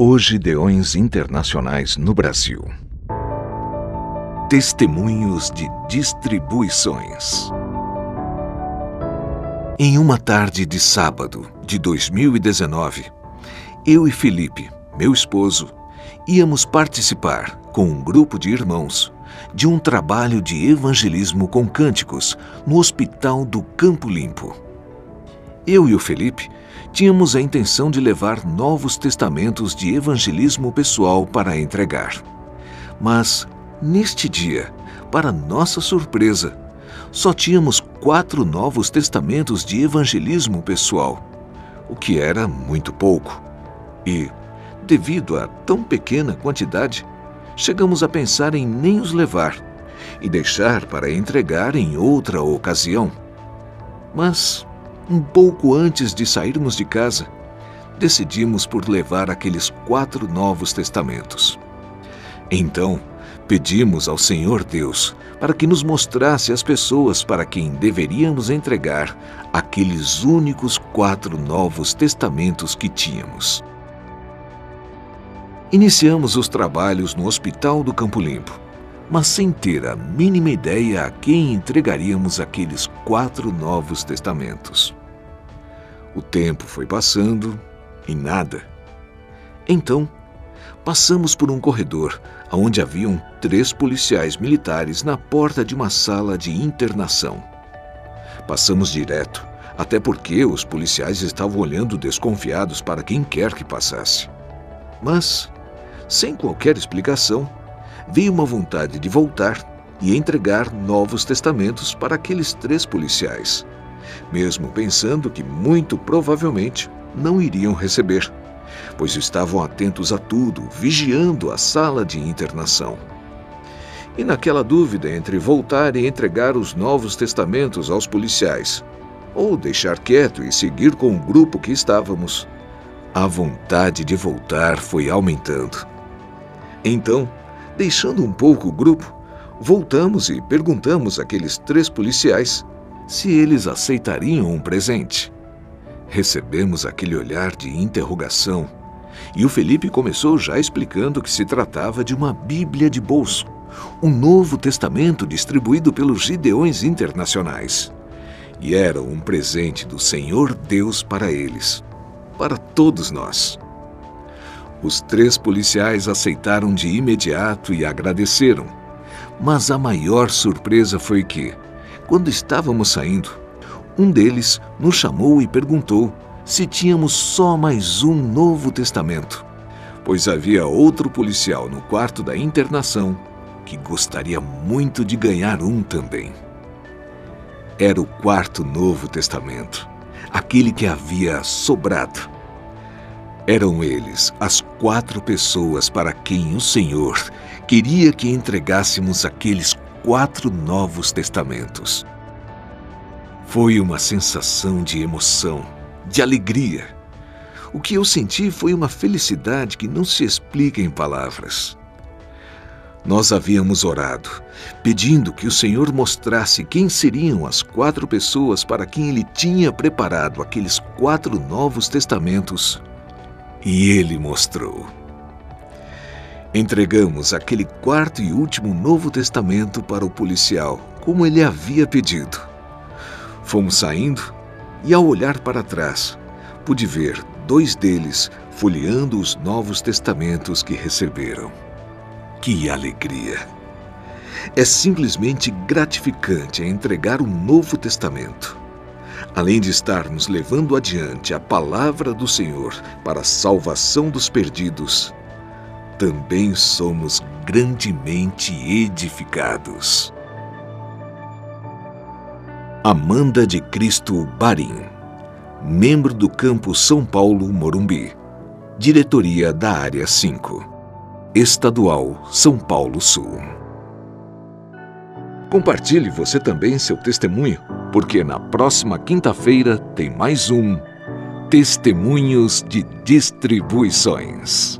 Os Gideões Internacionais no Brasil. Testemunhos de distribuições. Em uma tarde de sábado de 2019, eu e Felipe, meu esposo, íamos participar, com um grupo de irmãos, de um trabalho de evangelismo com cânticos no Hospital do Campo Limpo. Eu e o Felipe tínhamos a intenção de levar novos testamentos de evangelismo pessoal para entregar. Mas, neste dia, para nossa surpresa, só tínhamos quatro novos testamentos de evangelismo pessoal, o que era muito pouco. E, devido a tão pequena quantidade, chegamos a pensar em nem os levar e deixar para entregar em outra ocasião. Mas um pouco antes de sairmos de casa, decidimos por levar aqueles quatro novos testamentos. Então, pedimos ao Senhor Deus para que nos mostrasse as pessoas para quem deveríamos entregar aqueles únicos quatro novos testamentos que tínhamos. Iniciamos os trabalhos no Hospital do Campo Limpo mas sem ter a mínima ideia a quem entregaríamos aqueles quatro novos testamentos. O tempo foi passando e nada. Então, passamos por um corredor onde haviam três policiais militares na porta de uma sala de internação. Passamos direto, até porque os policiais estavam olhando desconfiados para quem quer que passasse. Mas, sem qualquer explicação, veio uma vontade de voltar e entregar novos testamentos para aqueles três policiais, mesmo pensando que muito provavelmente não iriam receber, pois estavam atentos a tudo, vigiando a sala de internação. E naquela dúvida entre voltar e entregar os novos testamentos aos policiais, ou deixar quieto e seguir com o grupo que estávamos, a vontade de voltar foi aumentando. Então, Deixando um pouco o grupo, voltamos e perguntamos àqueles três policiais se eles aceitariam um presente. Recebemos aquele olhar de interrogação e o Felipe começou já explicando que se tratava de uma Bíblia de bolso, um Novo Testamento distribuído pelos Gideões Internacionais. E era um presente do Senhor Deus para eles, para todos nós. Os três policiais aceitaram de imediato e agradeceram. Mas a maior surpresa foi que, quando estávamos saindo, um deles nos chamou e perguntou se tínhamos só mais um Novo Testamento, pois havia outro policial no quarto da internação que gostaria muito de ganhar um também. Era o quarto Novo Testamento, aquele que havia sobrado eram eles as quatro pessoas para quem o Senhor queria que entregássemos aqueles quatro novos testamentos. Foi uma sensação de emoção, de alegria. O que eu senti foi uma felicidade que não se explica em palavras. Nós havíamos orado, pedindo que o Senhor mostrasse quem seriam as quatro pessoas para quem Ele tinha preparado aqueles quatro novos testamentos e ele mostrou. Entregamos aquele quarto e último Novo Testamento para o policial, como ele havia pedido. Fomos saindo e, ao olhar para trás, pude ver dois deles folheando os Novos Testamentos que receberam. Que alegria! É simplesmente gratificante entregar o Novo Testamento além de estarmos levando adiante a palavra do Senhor para a salvação dos perdidos, também somos grandemente edificados. Amanda de Cristo Barim, membro do campo São Paulo Morumbi, diretoria da Área 5, Estadual São Paulo Sul. Compartilhe você também seu testemunho porque na próxima quinta-feira tem mais um Testemunhos de Distribuições.